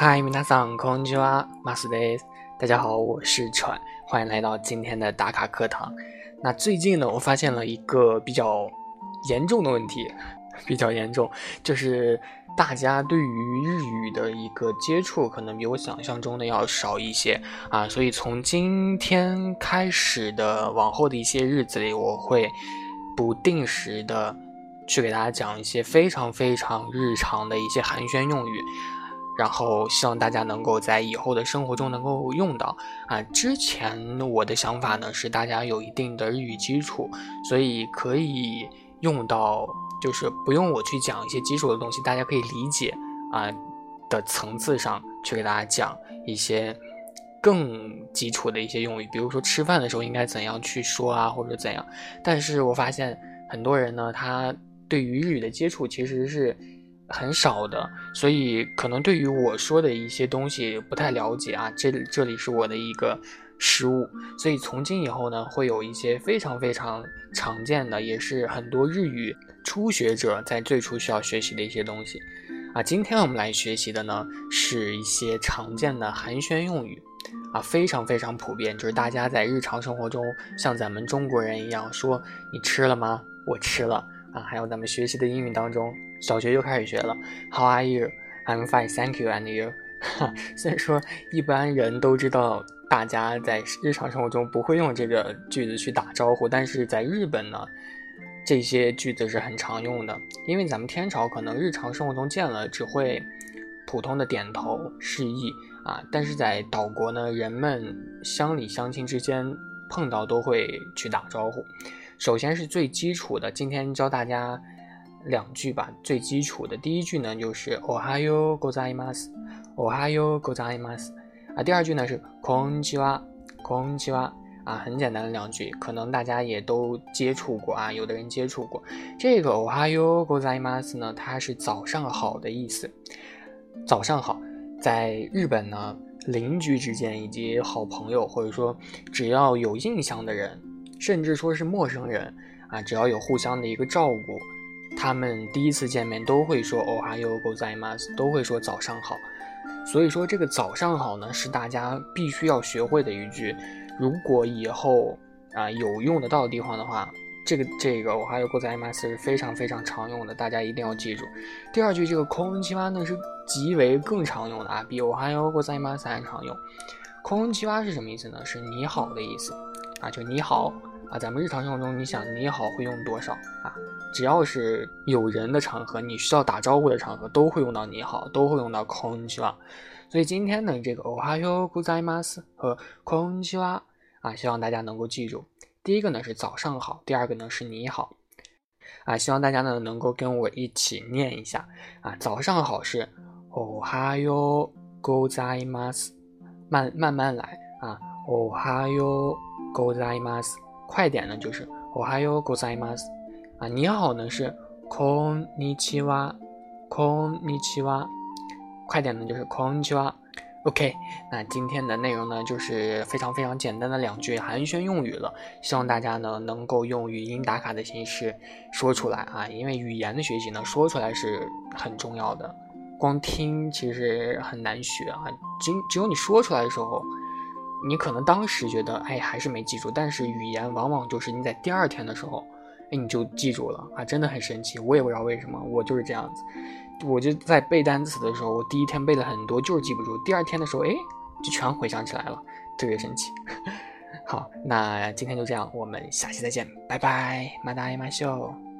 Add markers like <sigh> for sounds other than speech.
嗨，皆さんこんにちは、マスです。大家好，我是川，欢迎来到今天的打卡课堂。那最近呢，我发现了一个比较严重的问题，<laughs> 比较严重，就是大家对于日语的一个接触，可能比我想象中的要少一些啊。所以从今天开始的往后的一些日子里，我会不定时的去给大家讲一些非常非常日常的一些寒暄用语。 然后希望大家能够在以后的生活中能够用到啊。之前我的想法呢是大家有一定的日语基础，所以可以用到，就是不用我去讲一些基础的东西，大家可以理解啊的层次上去给大家讲一些更基础的一些用语，比如说吃饭的时候应该怎样去说啊，或者怎样。但是我发现很多人呢，他对于日语的接触其实是。很少的，所以可能对于我说的一些东西不太了解啊，这这里是我的一个失误，所以从今以后呢，会有一些非常非常常见的，也是很多日语初学者在最初需要学习的一些东西啊。今天我们来学习的呢，是一些常见的寒暄用语啊，非常非常普遍，就是大家在日常生活中像咱们中国人一样说“你吃了吗？我吃了”。啊，还有咱们学习的英语当中，小学就开始学了。How are you? I'm fine, thank you. And you? <laughs> 虽然说一般人都知道，大家在日常生活中不会用这个句子去打招呼，但是在日本呢，这些句子是很常用的。因为咱们天朝可能日常生活中见了只会普通的点头示意啊，但是在岛国呢，人们乡里乡亲之间碰到都会去打招呼。首先是最基础的，今天教大家两句吧。最基础的第一句呢，就是おはようございます，おはようございます。啊，第二句呢是こんにちは，こんにちは。啊，很简单的两句，可能大家也都接触过啊，有的人接触过。这个おはようございます呢，它是早上好的意思。早上好，在日本呢，邻居之间以及好朋友，或者说只要有印象的人。甚至说是陌生人啊，只要有互相的一个照顾， 他们第一次见面都会说“哦哈哟ございます”，都会说早上好。所以说这个早上好呢，是大家必须要学会的一句。如果以后啊有用得到的地方的话，这个这个“哦哈哟ございます”是非常非常常用的，大家一定要记住。第二句这个“空气蛙”呢是极为更常用的啊，比“哦哈哟ございます”还常用。空气蛙是什么意思呢？是你好的意思啊，就你好。 啊，咱们日常生活中，你想你好会用多少啊？只要是有人的场合，你需要打招呼的场合，都会用到你好，都会用到空气哇。所以今天呢，这个おはようございます和空气哇啊，希望大家能够記住。第一个呢是早上好，第二个呢是你好啊，希望大家呢能够跟我一起念一下啊。早上好是おはようございます，慢慢慢来啊，おはようございます。 快点呢就是おはようございます啊，你好呢是こんにちは，こんにちは。快点呢就是こんにちは。OK，那今天的内容呢就是非常非常简单的两句寒暄用语了，希望大家呢能够用语音打卡的形式说出来啊，因为语言的学习呢说出来是很重要的，光听其实很难学啊，只只有你说出来的时候。 你可能当时觉得，哎，还是没记住，但是语言往往就是你在第二天的时候，哎，你就记住了啊，真的很神奇。我也不知道为什么，我就是这样子。我就在背单词的时候，我第一天背了很多，就是记不住，第二天的时候，哎，就全回想起来了，特别神奇。<laughs> 好，那今天就这样，我们下期再见，拜拜，马达伊马秀。